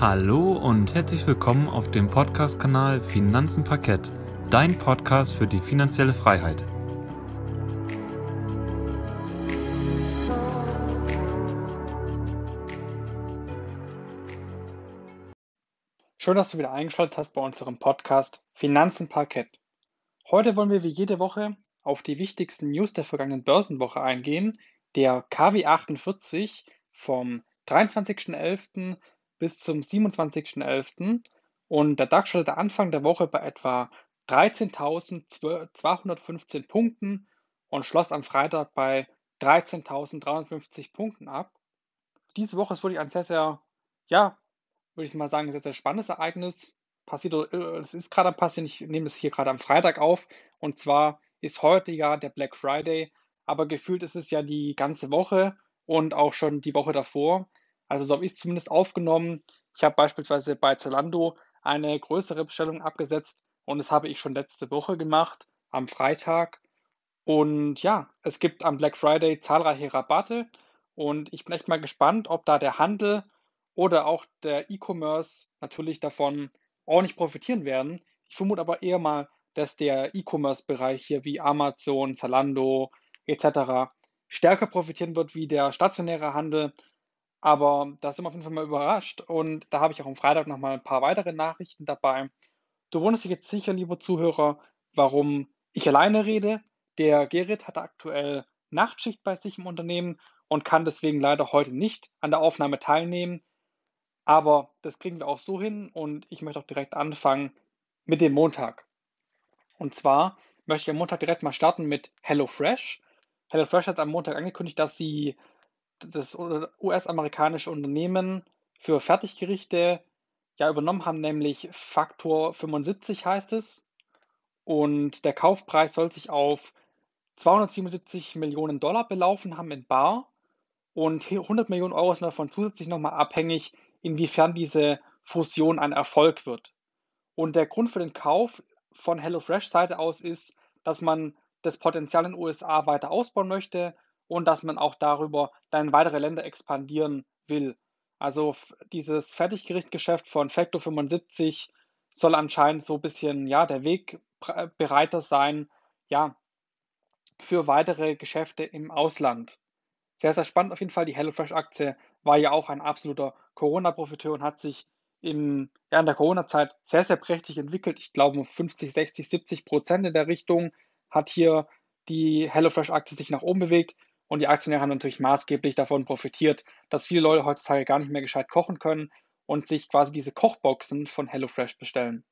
Hallo und herzlich willkommen auf dem Podcast-Kanal Finanzen Parkett, dein Podcast für die finanzielle Freiheit. Schön, dass du wieder eingeschaltet hast bei unserem Podcast Finanzen Parkett. Heute wollen wir wie jede Woche auf die wichtigsten News der vergangenen Börsenwoche eingehen. Der KW48 vom 23.11 bis zum 27.11. Und der DAX startete Anfang der Woche bei etwa 13.215 Punkten und schloss am Freitag bei 13.350 Punkten ab. Diese Woche ist wirklich ein sehr, sehr, ja, würde ich mal sagen, sehr, sehr spannendes Ereignis. Passiert, äh, es ist gerade am Passieren, ich nehme es hier gerade am Freitag auf. Und zwar ist heute ja der Black Friday, aber gefühlt ist es ja die ganze Woche und auch schon die Woche davor. Also so habe ich es zumindest aufgenommen. Ich habe beispielsweise bei Zalando eine größere Bestellung abgesetzt und das habe ich schon letzte Woche gemacht, am Freitag. Und ja, es gibt am Black Friday zahlreiche Rabatte und ich bin echt mal gespannt, ob da der Handel oder auch der E-Commerce natürlich davon ordentlich profitieren werden. Ich vermute aber eher mal, dass der E-Commerce-Bereich hier wie Amazon, Zalando etc. stärker profitieren wird wie der stationäre Handel, aber da sind wir auf jeden Fall mal überrascht und da habe ich auch am Freitag nochmal ein paar weitere Nachrichten dabei. Du wunderst dich jetzt sicher, lieber Zuhörer, warum ich alleine rede. Der Gerrit hat aktuell Nachtschicht bei sich im Unternehmen und kann deswegen leider heute nicht an der Aufnahme teilnehmen. Aber das kriegen wir auch so hin und ich möchte auch direkt anfangen mit dem Montag. Und zwar möchte ich am Montag direkt mal starten mit HelloFresh. HelloFresh hat am Montag angekündigt, dass sie das US-amerikanische Unternehmen für Fertiggerichte ja übernommen haben, nämlich Faktor 75 heißt es. Und der Kaufpreis soll sich auf 277 Millionen Dollar belaufen haben in Bar. Und 100 Millionen Euro sind davon zusätzlich nochmal abhängig, inwiefern diese Fusion ein Erfolg wird. Und der Grund für den Kauf von HelloFresh Seite aus ist, dass man das Potenzial in den USA weiter ausbauen möchte und dass man auch darüber dann in weitere Länder expandieren will. Also dieses Fertiggerichtgeschäft von Factor 75 soll anscheinend so ein bisschen ja der Wegbereiter sein, ja, für weitere Geschäfte im Ausland. Sehr, sehr spannend auf jeden Fall. Die HelloFresh-Aktie war ja auch ein absoluter Corona-Profiteur und hat sich in, ja, in der Corona-Zeit sehr, sehr prächtig entwickelt. Ich glaube, 50, 60, 70 Prozent in der Richtung hat hier die HelloFresh-Aktie sich nach oben bewegt. Und die Aktionäre haben natürlich maßgeblich davon profitiert, dass viele Leute heutzutage gar nicht mehr gescheit kochen können und sich quasi diese Kochboxen von HelloFresh bestellen.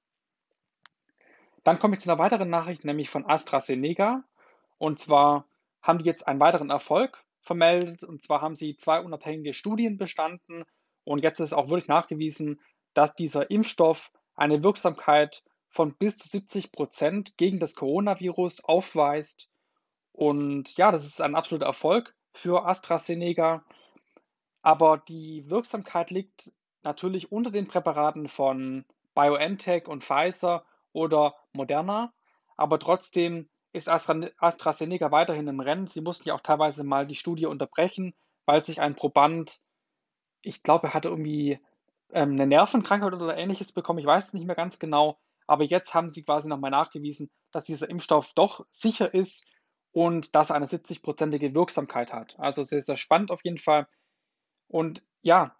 Dann komme ich zu einer weiteren Nachricht, nämlich von AstraZeneca. Und zwar haben die jetzt einen weiteren Erfolg vermeldet. Und zwar haben sie zwei unabhängige Studien bestanden. Und jetzt ist auch wirklich nachgewiesen, dass dieser Impfstoff eine Wirksamkeit von bis zu 70 Prozent gegen das Coronavirus aufweist. Und ja, das ist ein absoluter Erfolg für AstraZeneca. Aber die Wirksamkeit liegt natürlich unter den Präparaten von BioNTech und Pfizer oder Moderna. Aber trotzdem ist AstraZeneca weiterhin im Rennen. Sie mussten ja auch teilweise mal die Studie unterbrechen, weil sich ein Proband, ich glaube, er hatte irgendwie ähm, eine Nervenkrankheit oder ähnliches bekommen. Ich weiß es nicht mehr ganz genau. Aber jetzt haben sie quasi nochmal nachgewiesen, dass dieser Impfstoff doch sicher ist und dass er eine 70-prozentige Wirksamkeit hat. Also sehr, sehr spannend auf jeden Fall. Und ja,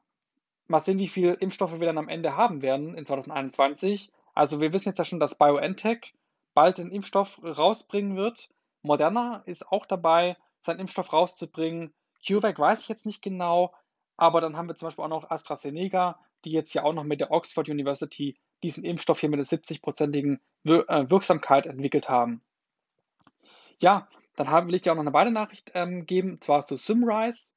mal sehen, wie viele Impfstoffe wir dann am Ende haben werden in 2021. Also wir wissen jetzt ja schon, dass BioNTech bald einen Impfstoff rausbringen wird. Moderna ist auch dabei, seinen Impfstoff rauszubringen. CureVac weiß ich jetzt nicht genau, aber dann haben wir zum Beispiel auch noch AstraZeneca, die jetzt ja auch noch mit der Oxford University diesen Impfstoff hier mit einer 70-prozentigen äh, Wirksamkeit entwickelt haben. Ja, dann haben, will ich dir auch noch eine weitere Nachricht ähm, geben, zwar zu Simrise.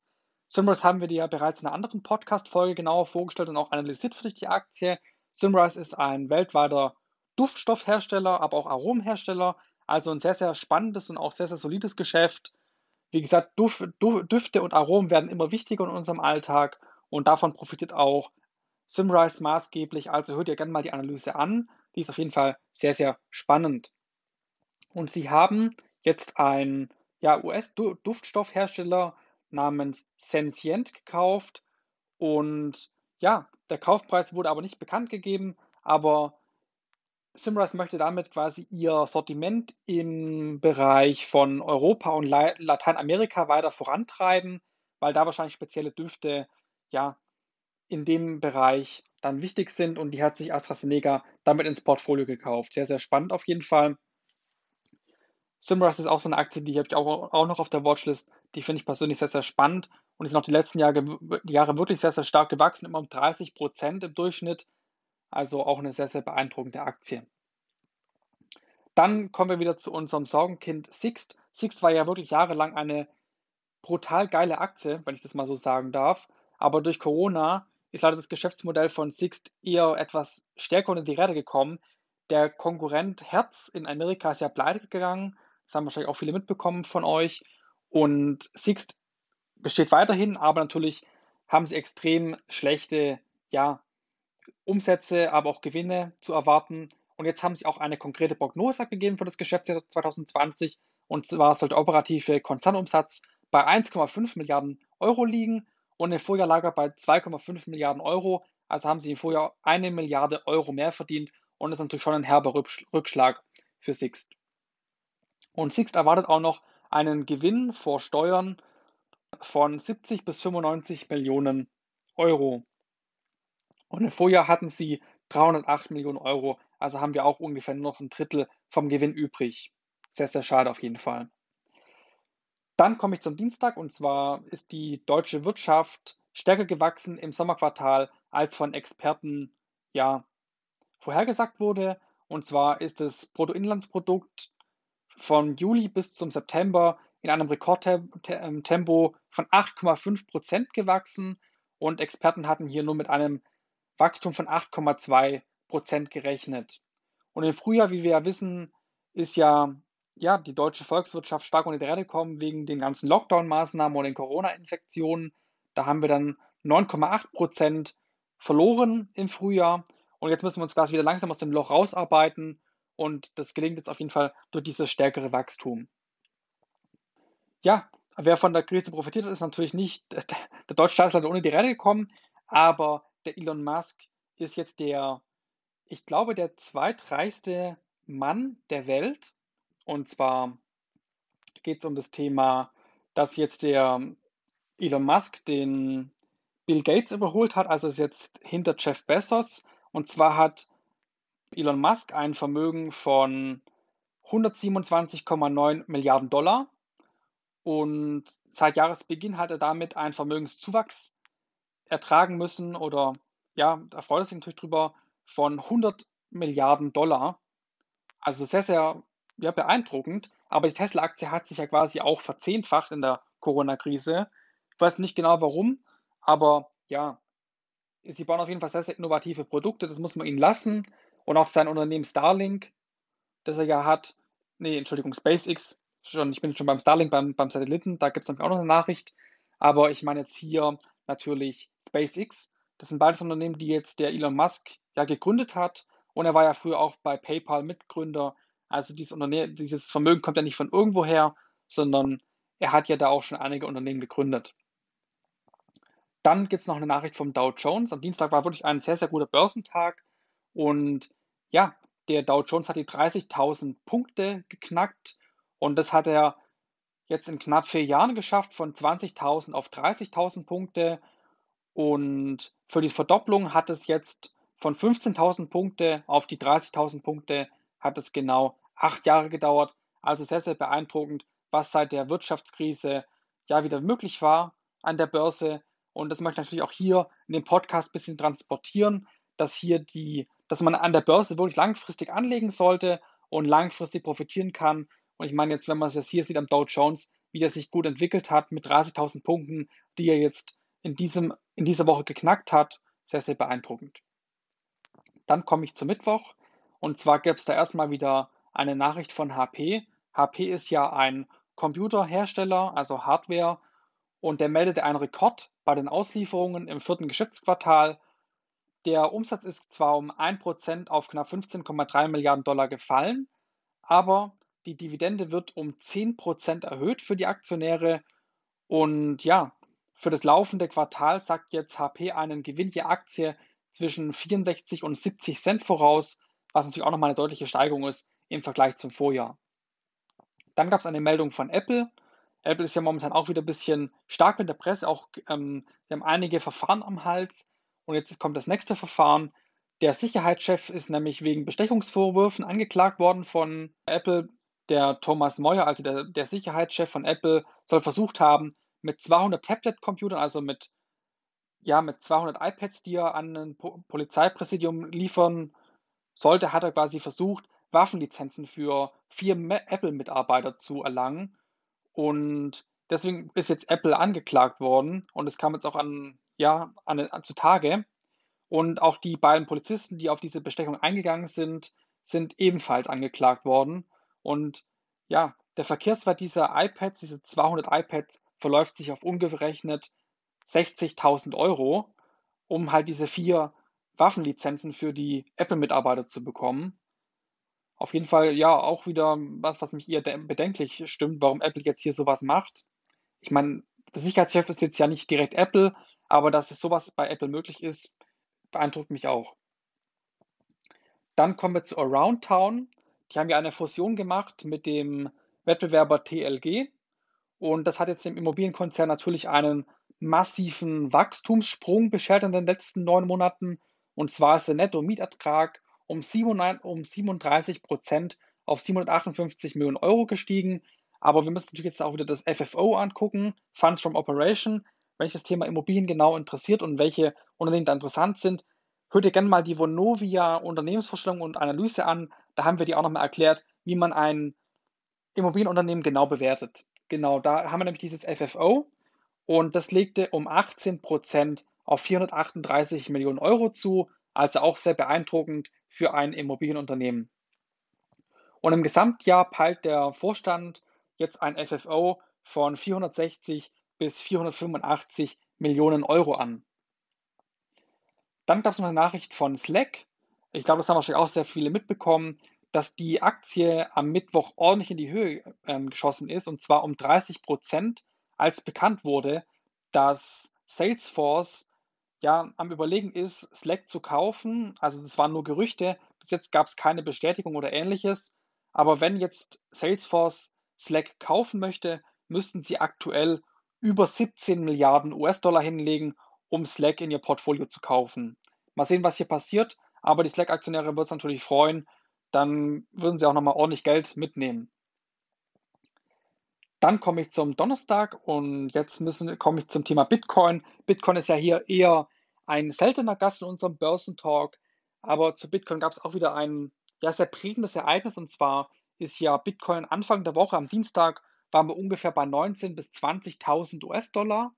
Simrise haben wir dir ja bereits in einer anderen Podcast-Folge genauer vorgestellt und auch analysiert für dich die Aktie. Simrise ist ein weltweiter Duftstoffhersteller, aber auch Aromenhersteller. Also ein sehr, sehr spannendes und auch sehr, sehr solides Geschäft. Wie gesagt, Duf, Düfte und Aromen werden immer wichtiger in unserem Alltag und davon profitiert auch Simrise maßgeblich. Also hört ihr gerne mal die Analyse an. Die ist auf jeden Fall sehr, sehr spannend. Und sie haben jetzt ein ja, US-Duftstoffhersteller namens Sensient gekauft und ja, der Kaufpreis wurde aber nicht bekannt gegeben, aber Simrise möchte damit quasi ihr Sortiment im Bereich von Europa und Lateinamerika weiter vorantreiben, weil da wahrscheinlich spezielle Düfte ja in dem Bereich dann wichtig sind und die hat sich AstraZeneca damit ins Portfolio gekauft. Sehr, sehr spannend auf jeden Fall. Simrise ist auch so eine Aktie, die habe ich auch, auch noch auf der Watchlist. Die finde ich persönlich sehr, sehr spannend und ist noch die letzten Jahre, Jahre wirklich sehr, sehr stark gewachsen, immer um 30 Prozent im Durchschnitt. Also auch eine sehr, sehr beeindruckende Aktie. Dann kommen wir wieder zu unserem Sorgenkind Sixt. Sixt war ja wirklich jahrelang eine brutal geile Aktie, wenn ich das mal so sagen darf. Aber durch Corona ist leider das Geschäftsmodell von Sixt eher etwas stärker unter die Räder gekommen. Der Konkurrent Hertz in Amerika ist ja pleite gegangen. Das haben wahrscheinlich auch viele mitbekommen von euch. Und Sixt besteht weiterhin, aber natürlich haben sie extrem schlechte ja, Umsätze, aber auch Gewinne zu erwarten. Und jetzt haben sie auch eine konkrete Prognose gegeben für das Geschäftsjahr 2020. Und zwar soll der operative Konzernumsatz bei 1,5 Milliarden Euro liegen und im Vorjahr lag er bei 2,5 Milliarden Euro. Also haben sie im Vorjahr eine Milliarde Euro mehr verdient und das ist natürlich schon ein herber Rückschlag für Sixt. Und Sixt erwartet auch noch einen Gewinn vor Steuern von 70 bis 95 Millionen Euro. Und im Vorjahr hatten sie 308 Millionen Euro, also haben wir auch ungefähr noch ein Drittel vom Gewinn übrig. Sehr, sehr schade auf jeden Fall. Dann komme ich zum Dienstag und zwar ist die deutsche Wirtschaft stärker gewachsen im Sommerquartal, als von Experten ja vorhergesagt wurde. Und zwar ist das Bruttoinlandsprodukt von Juli bis zum September in einem Rekordtempo von 8,5 Prozent gewachsen und Experten hatten hier nur mit einem Wachstum von 8,2 Prozent gerechnet. Und im Frühjahr, wie wir ja wissen, ist ja, ja die deutsche Volkswirtschaft stark unter die Räder gekommen wegen den ganzen Lockdown-Maßnahmen und den Corona-Infektionen. Da haben wir dann 9,8 Prozent verloren im Frühjahr. Und jetzt müssen wir uns quasi wieder langsam aus dem Loch rausarbeiten. Und das gelingt jetzt auf jeden Fall durch dieses stärkere Wachstum. Ja, wer von der Krise profitiert hat, ist natürlich nicht der deutsche Staatsland ohne die Räder gekommen, aber der Elon Musk ist jetzt der, ich glaube, der zweitreichste Mann der Welt. Und zwar geht es um das Thema, dass jetzt der Elon Musk den Bill Gates überholt hat, also ist jetzt hinter Jeff Bezos. Und zwar hat Elon Musk ein Vermögen von 127,9 Milliarden Dollar und seit Jahresbeginn hat er damit einen Vermögenszuwachs ertragen müssen oder ja, da freut er sich natürlich drüber, von 100 Milliarden Dollar. Also sehr, sehr ja, beeindruckend. Aber die Tesla-Aktie hat sich ja quasi auch verzehnfacht in der Corona-Krise. Ich weiß nicht genau warum, aber ja, sie bauen auf jeden Fall sehr, sehr innovative Produkte. Das muss man ihnen lassen. Und auch sein Unternehmen Starlink, das er ja hat, nee, Entschuldigung, SpaceX, schon, ich bin schon beim Starlink, beim, beim Satelliten, da gibt es auch noch eine Nachricht. Aber ich meine jetzt hier natürlich SpaceX. Das sind beides Unternehmen, die jetzt der Elon Musk ja gegründet hat. Und er war ja früher auch bei PayPal Mitgründer. Also dieses, Unternehmen, dieses Vermögen kommt ja nicht von irgendwoher, sondern er hat ja da auch schon einige Unternehmen gegründet. Dann gibt es noch eine Nachricht vom Dow Jones. Am Dienstag war wirklich ein sehr, sehr guter Börsentag. Und ja, der Dow Jones hat die 30.000 Punkte geknackt. Und das hat er jetzt in knapp vier Jahren geschafft, von 20.000 auf 30.000 Punkte. Und für die Verdopplung hat es jetzt von 15.000 Punkte auf die 30.000 Punkte hat es genau acht Jahre gedauert. Also sehr, sehr beeindruckend, was seit der Wirtschaftskrise ja wieder möglich war an der Börse. Und das möchte ich natürlich auch hier in dem Podcast ein bisschen transportieren, dass hier die, dass man an der Börse wirklich langfristig anlegen sollte und langfristig profitieren kann und ich meine jetzt, wenn man es jetzt hier sieht am Dow Jones, wie der sich gut entwickelt hat mit 30.000 Punkten, die er jetzt in, diesem, in dieser Woche geknackt hat, sehr, sehr beeindruckend. Dann komme ich zum Mittwoch und zwar gäbe es da erstmal wieder eine Nachricht von HP. HP ist ja ein Computerhersteller, also Hardware, und der meldete einen Rekord bei den Auslieferungen im vierten Geschäftsquartal. Der Umsatz ist zwar um 1% auf knapp 15,3 Milliarden Dollar gefallen, aber die Dividende wird um 10% erhöht für die Aktionäre. Und ja, Für das laufende Quartal sagt jetzt HP einen Gewinn je Aktie zwischen 64 und 70 Cent voraus, was natürlich auch nochmal eine deutliche Steigerung ist im Vergleich zum Vorjahr. Dann gab es eine Meldung von Apple. Apple ist ja momentan auch wieder ein bisschen stark in der Presse. Auch ähm, wir haben einige Verfahren am Hals. Und jetzt kommt das nächste Verfahren. Der Sicherheitschef ist nämlich wegen Bestechungsvorwürfen angeklagt worden von Apple. Der Thomas Moyer, also der, der Sicherheitschef von Apple, soll versucht haben, mit 200 Tablet-Computern, also mit, ja, mit 200 iPads, die er an ein po Polizeipräsidium liefern sollte, hat er quasi versucht, Waffenlizenzen für vier Apple-Mitarbeiter zu erlangen. Und deswegen ist jetzt Apple angeklagt worden und es kam jetzt auch an, ja, an, an zutage. Und auch die beiden Polizisten, die auf diese Bestechung eingegangen sind, sind ebenfalls angeklagt worden. Und ja, der Verkehrswert dieser iPads, diese 200 iPads, verläuft sich auf umgerechnet 60.000 Euro, um halt diese vier Waffenlizenzen für die Apple-Mitarbeiter zu bekommen. Auf jeden Fall, ja, auch wieder was, was mich eher bedenklich stimmt, warum Apple jetzt hier sowas macht. Ich meine, der Sicherheitschef ist jetzt ja nicht direkt Apple, aber dass es sowas bei Apple möglich ist, beeindruckt mich auch. Dann kommen wir zu Around Town. Die haben ja eine Fusion gemacht mit dem Wettbewerber TLG. Und das hat jetzt dem Immobilienkonzern natürlich einen massiven Wachstumssprung beschert in den letzten neun Monaten. Und zwar ist der Netto-Mietertrag um 37 Prozent auf 758 Millionen Euro gestiegen. Aber wir müssen natürlich jetzt auch wieder das FFO angucken, Funds from Operation. Das Thema Immobilien genau interessiert und welche Unternehmen da interessant sind, hört ihr gerne mal die Vonovia Unternehmensvorstellung und Analyse an. Da haben wir die auch nochmal erklärt, wie man ein Immobilienunternehmen genau bewertet. Genau, da haben wir nämlich dieses FFO und das legte um 18 Prozent auf 438 Millionen Euro zu, also auch sehr beeindruckend für ein Immobilienunternehmen. Und im Gesamtjahr peilt der Vorstand jetzt ein FFO von 460 bis 485 Millionen Euro an. Dann gab es noch eine Nachricht von Slack. Ich glaube, das haben wahrscheinlich auch sehr viele mitbekommen, dass die Aktie am Mittwoch ordentlich in die Höhe ähm, geschossen ist und zwar um 30 Prozent, als bekannt wurde, dass Salesforce ja am Überlegen ist, Slack zu kaufen. Also das waren nur Gerüchte. Bis jetzt gab es keine Bestätigung oder ähnliches. Aber wenn jetzt Salesforce Slack kaufen möchte, müssten sie aktuell über 17 Milliarden US-Dollar hinlegen, um Slack in ihr Portfolio zu kaufen. Mal sehen, was hier passiert. Aber die Slack-Aktionäre wird es natürlich freuen. Dann würden sie auch nochmal ordentlich Geld mitnehmen. Dann komme ich zum Donnerstag und jetzt müssen, komme ich zum Thema Bitcoin. Bitcoin ist ja hier eher ein seltener Gast in unserem Börsentalk, aber zu Bitcoin gab es auch wieder ein ja, sehr prägendes Ereignis und zwar ist ja Bitcoin Anfang der Woche am Dienstag waren wir ungefähr bei 19.000 bis 20.000 US-Dollar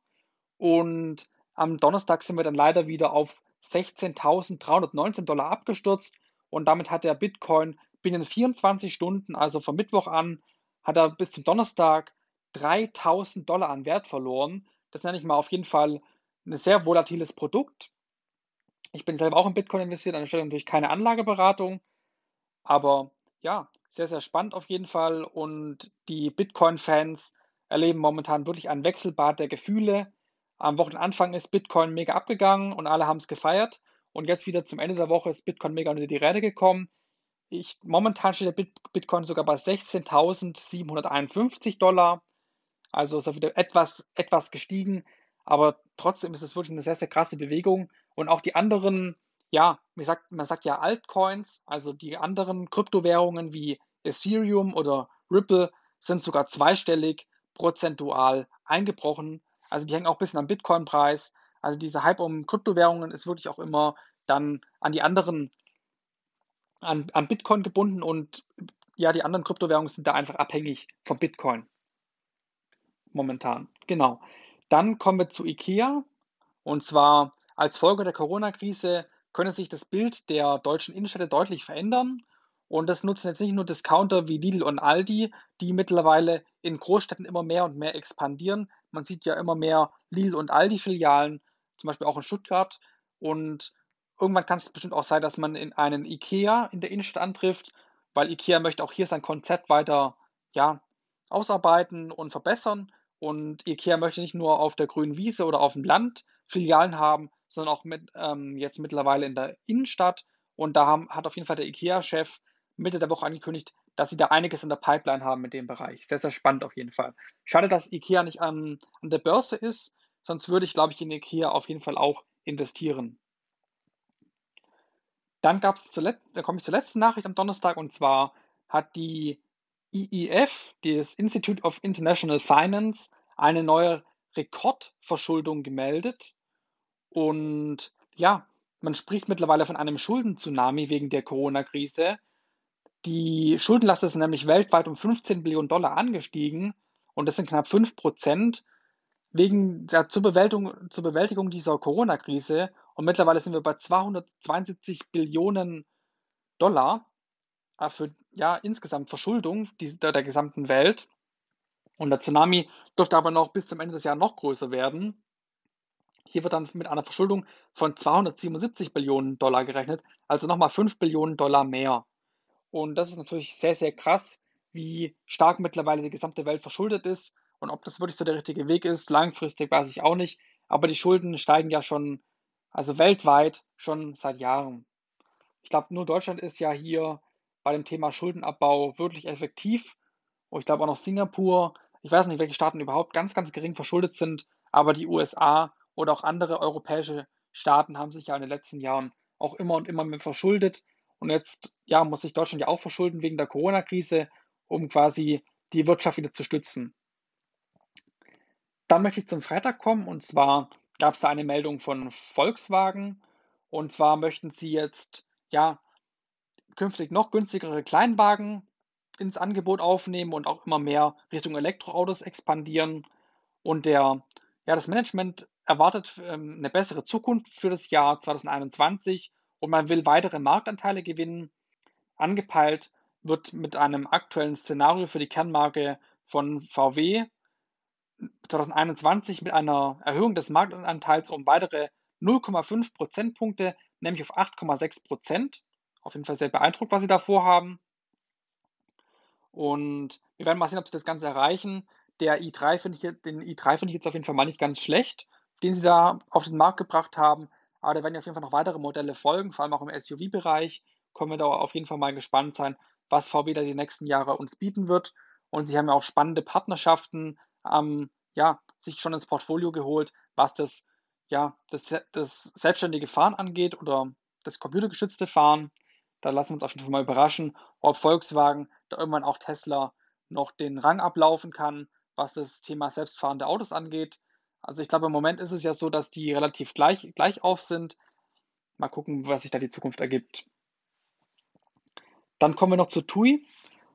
und am Donnerstag sind wir dann leider wieder auf 16.319 Dollar abgestürzt und damit hat der Bitcoin binnen 24 Stunden, also vom Mittwoch an, hat er bis zum Donnerstag 3000 Dollar an Wert verloren. Das nenne ich mal auf jeden Fall ein sehr volatiles Produkt. Ich bin selber auch in Bitcoin investiert, an der Stelle natürlich keine Anlageberatung, aber ja, sehr, sehr spannend auf jeden Fall und die Bitcoin-Fans erleben momentan wirklich ein Wechselbad der Gefühle. Am Wochenanfang ist Bitcoin mega abgegangen und alle haben es gefeiert und jetzt wieder zum Ende der Woche ist Bitcoin mega unter die Räder gekommen. Ich, momentan steht der Bitcoin sogar bei 16.751 Dollar. Also ist er wieder etwas, etwas gestiegen. Aber trotzdem ist es wirklich eine sehr, sehr krasse Bewegung. Und auch die anderen, ja, man sagt, man sagt ja Altcoins, also die anderen Kryptowährungen wie Ethereum oder Ripple sind sogar zweistellig prozentual eingebrochen. Also die hängen auch ein bisschen am Bitcoin-Preis. Also dieser Hype um Kryptowährungen ist wirklich auch immer dann an die anderen an, an Bitcoin gebunden und ja, die anderen Kryptowährungen sind da einfach abhängig von Bitcoin. Momentan. Genau. Dann kommen wir zu IKEA. Und zwar als Folge der Corona-Krise könnte sich das Bild der deutschen Innenstädte deutlich verändern. Und das nutzen jetzt nicht nur Discounter wie Lidl und Aldi, die mittlerweile in Großstädten immer mehr und mehr expandieren. Man sieht ja immer mehr Lidl und Aldi-Filialen, zum Beispiel auch in Stuttgart. Und Irgendwann kann es bestimmt auch sein, dass man in einen IKEA in der Innenstadt antrifft, weil IKEA möchte auch hier sein Konzept weiter ja, ausarbeiten und verbessern. Und IKEA möchte nicht nur auf der grünen Wiese oder auf dem Land Filialen haben, sondern auch mit, ähm, jetzt mittlerweile in der Innenstadt. Und da haben, hat auf jeden Fall der IKEA-Chef Mitte der Woche angekündigt, dass sie da einiges in der Pipeline haben mit dem Bereich. Sehr, sehr spannend auf jeden Fall. Schade, dass IKEA nicht an, an der Börse ist, sonst würde ich, glaube ich, in IKEA auf jeden Fall auch investieren. Dann gab es zuletzt, da komme ich zur letzten Nachricht am Donnerstag und zwar hat die IIF, das Institute of International Finance, eine neue Rekordverschuldung gemeldet. Und ja, man spricht mittlerweile von einem Schulden-Tsunami wegen der Corona-Krise. Die Schuldenlast ist nämlich weltweit um 15 Billionen Dollar angestiegen und das sind knapp 5 Prozent wegen der, zur, Bewältigung, zur Bewältigung dieser Corona-Krise. Und mittlerweile sind wir bei 272 Billionen Dollar äh, für ja, insgesamt Verschuldung der, der gesamten Welt. Und der Tsunami dürfte aber noch bis zum Ende des Jahres noch größer werden. Hier wird dann mit einer Verschuldung von 277 Billionen Dollar gerechnet, also nochmal 5 Billionen Dollar mehr. Und das ist natürlich sehr, sehr krass, wie stark mittlerweile die gesamte Welt verschuldet ist. Und ob das wirklich so der richtige Weg ist, langfristig weiß ich auch nicht. Aber die Schulden steigen ja schon, also weltweit schon seit Jahren. Ich glaube, nur Deutschland ist ja hier bei dem Thema Schuldenabbau wirklich effektiv. Und ich glaube auch noch Singapur. Ich weiß nicht, welche Staaten überhaupt ganz, ganz gering verschuldet sind. Aber die USA oder auch andere europäische Staaten haben sich ja in den letzten Jahren auch immer und immer mehr verschuldet. Und jetzt ja, muss sich Deutschland ja auch verschulden wegen der Corona-Krise, um quasi die Wirtschaft wieder zu stützen. Dann möchte ich zum Freitag kommen und zwar gab es da eine Meldung von Volkswagen und zwar möchten sie jetzt ja künftig noch günstigere Kleinwagen ins Angebot aufnehmen und auch immer mehr Richtung Elektroautos expandieren. Und der, ja, das Management erwartet ähm, eine bessere Zukunft für das Jahr 2021 und man will weitere Marktanteile gewinnen. Angepeilt wird mit einem aktuellen Szenario für die Kernmarke von VW 2021 mit einer Erhöhung des Marktanteils um weitere 0,5 Prozentpunkte, nämlich auf 8,6 Prozent. Auf jeden Fall sehr beeindruckt, was sie da vorhaben. Und wir werden mal sehen, ob sie das Ganze erreichen. Der i3 finde ich, den i3 finde ich jetzt auf jeden Fall mal nicht ganz schlecht, den sie da auf den Markt gebracht haben. Aber da werden ja auf jeden Fall noch weitere Modelle folgen, vor allem auch im SUV-Bereich. Können wir da auf jeden Fall mal gespannt sein, was VW da die nächsten Jahre uns bieten wird. Und sie haben ja auch spannende Partnerschaften ähm, ja, sich schon ins Portfolio geholt, was das, ja, das, das selbstständige Fahren angeht oder das computergeschützte Fahren. Da lassen wir uns auf jeden Fall mal überraschen, ob Volkswagen da irgendwann auch Tesla noch den Rang ablaufen kann, was das Thema selbstfahrende Autos angeht. Also ich glaube, im Moment ist es ja so, dass die relativ gleich, gleich auf sind. Mal gucken, was sich da die Zukunft ergibt. Dann kommen wir noch zu TUI.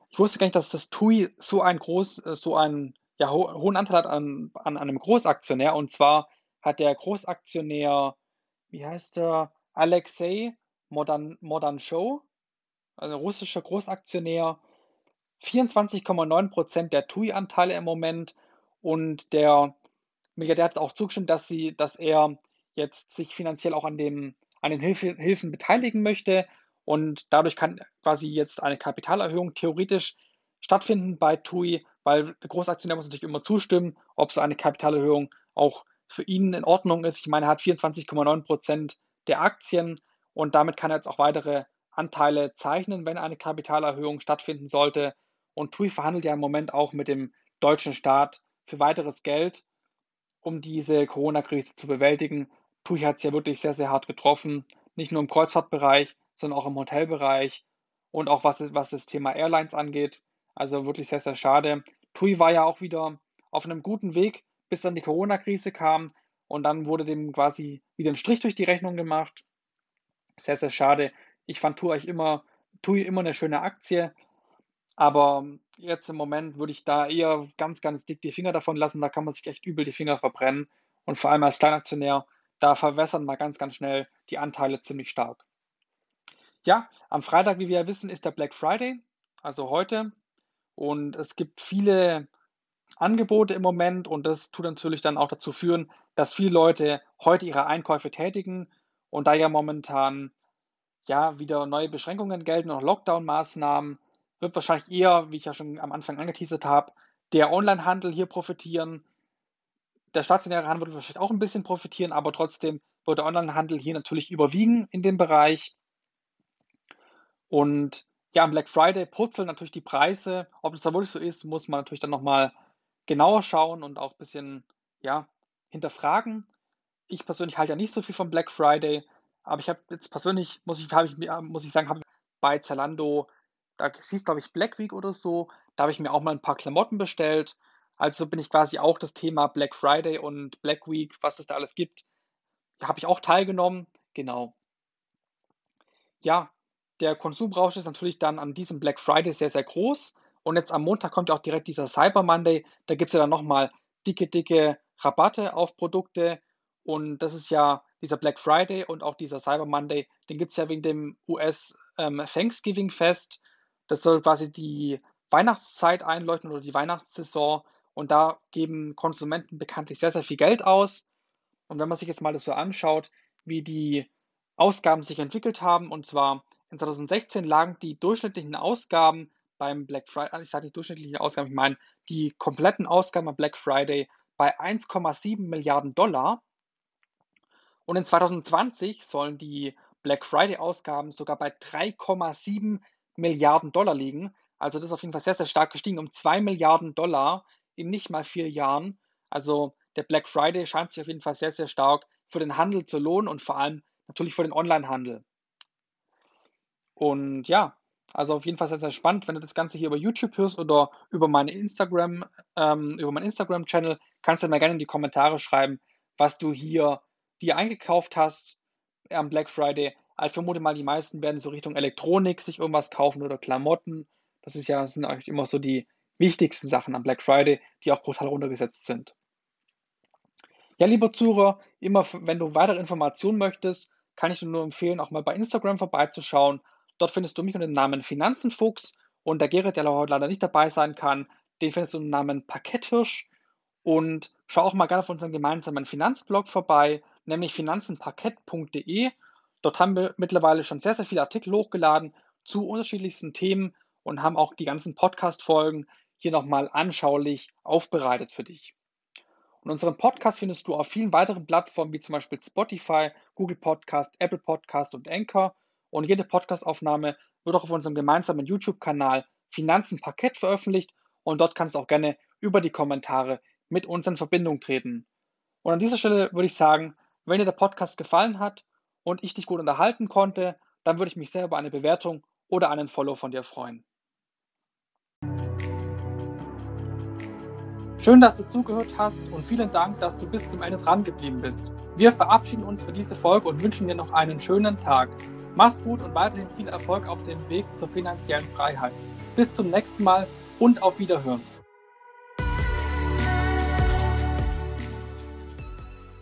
Ich wusste gar nicht, dass das TUI so ein groß, äh, so einen ja, ho hohen Anteil hat an, an einem Großaktionär. Und zwar hat der Großaktionär, wie heißt der, Alexei Modern, Modern Show, also russischer Großaktionär, 24,9% der TUI-Anteile im Moment. Und der Milliardär hat auch zugestimmt, dass, sie, dass er jetzt sich finanziell auch an, dem, an den Hilfe, Hilfen beteiligen möchte. Und dadurch kann quasi jetzt eine Kapitalerhöhung theoretisch stattfinden bei TUI, weil der Großaktionär muss natürlich immer zustimmen, ob so eine Kapitalerhöhung auch für ihn in Ordnung ist. Ich meine, er hat 24,9% der Aktien und damit kann er jetzt auch weitere Anteile zeichnen, wenn eine Kapitalerhöhung stattfinden sollte. Und TUI verhandelt ja im Moment auch mit dem deutschen Staat für weiteres Geld um diese Corona-Krise zu bewältigen. TUI hat es ja wirklich sehr, sehr hart getroffen, nicht nur im Kreuzfahrtbereich, sondern auch im Hotelbereich und auch was, was das Thema Airlines angeht. Also wirklich sehr, sehr schade. TUI war ja auch wieder auf einem guten Weg, bis dann die Corona-Krise kam und dann wurde dem quasi wieder ein Strich durch die Rechnung gemacht. Sehr, sehr schade. Ich fand TUI immer, TUI immer eine schöne Aktie, aber jetzt im Moment würde ich da eher ganz, ganz dick die Finger davon lassen. Da kann man sich echt übel die Finger verbrennen. Und vor allem als Kleinaktionär, da verwässern mal ganz, ganz schnell die Anteile ziemlich stark. Ja, am Freitag, wie wir ja wissen, ist der Black Friday, also heute. Und es gibt viele Angebote im Moment und das tut natürlich dann auch dazu führen, dass viele Leute heute ihre Einkäufe tätigen und da ja momentan ja wieder neue Beschränkungen gelten und Lockdown-Maßnahmen, wird wahrscheinlich eher, wie ich ja schon am Anfang angeteasert habe, der Onlinehandel hier profitieren. der stationäre Handel wird wahrscheinlich auch ein bisschen profitieren, aber trotzdem wird der Onlinehandel hier natürlich überwiegen in dem Bereich. Und ja, am Black Friday purzeln natürlich die Preise. Ob das da wirklich so ist, muss man natürlich dann nochmal genauer schauen und auch ein bisschen ja, hinterfragen. Ich persönlich halte ja nicht so viel vom Black Friday, aber ich habe jetzt persönlich, muss ich, ich, muss ich sagen, habe bei Zalando, da hieß glaube ich Black Week oder so, da habe ich mir auch mal ein paar Klamotten bestellt. Also bin ich quasi auch das Thema Black Friday und Black Week, was es da alles gibt, habe ich auch teilgenommen. Genau. Ja, der Konsumrausch ist natürlich dann an diesem Black Friday sehr, sehr groß. Und jetzt am Montag kommt ja auch direkt dieser Cyber Monday. Da gibt es ja dann nochmal dicke, dicke Rabatte auf Produkte. Und das ist ja dieser Black Friday und auch dieser Cyber Monday. Den gibt es ja wegen dem US ähm, Thanksgiving Fest. Das soll quasi die Weihnachtszeit einläuten oder die Weihnachtssaison. Und da geben Konsumenten bekanntlich sehr, sehr viel Geld aus. Und wenn man sich jetzt mal das so anschaut, wie die Ausgaben sich entwickelt haben, und zwar in 2016 lagen die durchschnittlichen Ausgaben beim Black Friday, also ich sage nicht durchschnittliche Ausgaben, ich meine die kompletten Ausgaben am Black Friday bei 1,7 Milliarden Dollar. Und in 2020 sollen die Black Friday-Ausgaben sogar bei 3,7 Milliarden Dollar liegen. Also das ist auf jeden Fall sehr, sehr stark gestiegen, um 2 Milliarden Dollar in nicht mal vier Jahren. Also der Black Friday scheint sich auf jeden Fall sehr, sehr stark für den Handel zu lohnen und vor allem natürlich für den Online-Handel. Und ja, also auf jeden Fall sehr, sehr spannend. Wenn du das Ganze hier über YouTube hörst oder über meine Instagram, ähm, über meinen Instagram-Channel, kannst du mir gerne in die Kommentare schreiben, was du hier dir eingekauft hast am Black Friday. Ich vermute mal, die meisten werden so Richtung Elektronik sich irgendwas kaufen oder Klamotten. Das ist ja, das sind eigentlich immer so die wichtigsten Sachen am Black Friday, die auch brutal runtergesetzt sind. Ja, lieber Zuhörer, immer wenn du weitere Informationen möchtest, kann ich dir nur empfehlen, auch mal bei Instagram vorbeizuschauen. Dort findest du mich unter dem Namen Finanzenfuchs und der Gerrit, der heute leider nicht dabei sein kann, den findest du unter dem Namen Parketthirsch. Und schau auch mal gerne auf unserem gemeinsamen Finanzblog vorbei, nämlich finanzenparkett.de. Dort haben wir mittlerweile schon sehr, sehr viele Artikel hochgeladen zu unterschiedlichsten Themen und haben auch die ganzen Podcast-Folgen hier nochmal anschaulich aufbereitet für dich. Und unseren Podcast findest du auf vielen weiteren Plattformen wie zum Beispiel Spotify, Google Podcast, Apple Podcast und Anchor. Und jede Podcastaufnahme wird auch auf unserem gemeinsamen YouTube-Kanal Finanzen Parkett veröffentlicht und dort kannst du auch gerne über die Kommentare mit uns in Verbindung treten. Und an dieser Stelle würde ich sagen, wenn dir der Podcast gefallen hat und ich dich gut unterhalten konnte, dann würde ich mich sehr über eine Bewertung oder einen Follow von dir freuen. Schön, dass du zugehört hast und vielen Dank, dass du bis zum Ende dran geblieben bist. Wir verabschieden uns für diese Folge und wünschen dir noch einen schönen Tag. Mach's gut und weiterhin viel Erfolg auf dem Weg zur finanziellen Freiheit. Bis zum nächsten Mal und auf Wiederhören.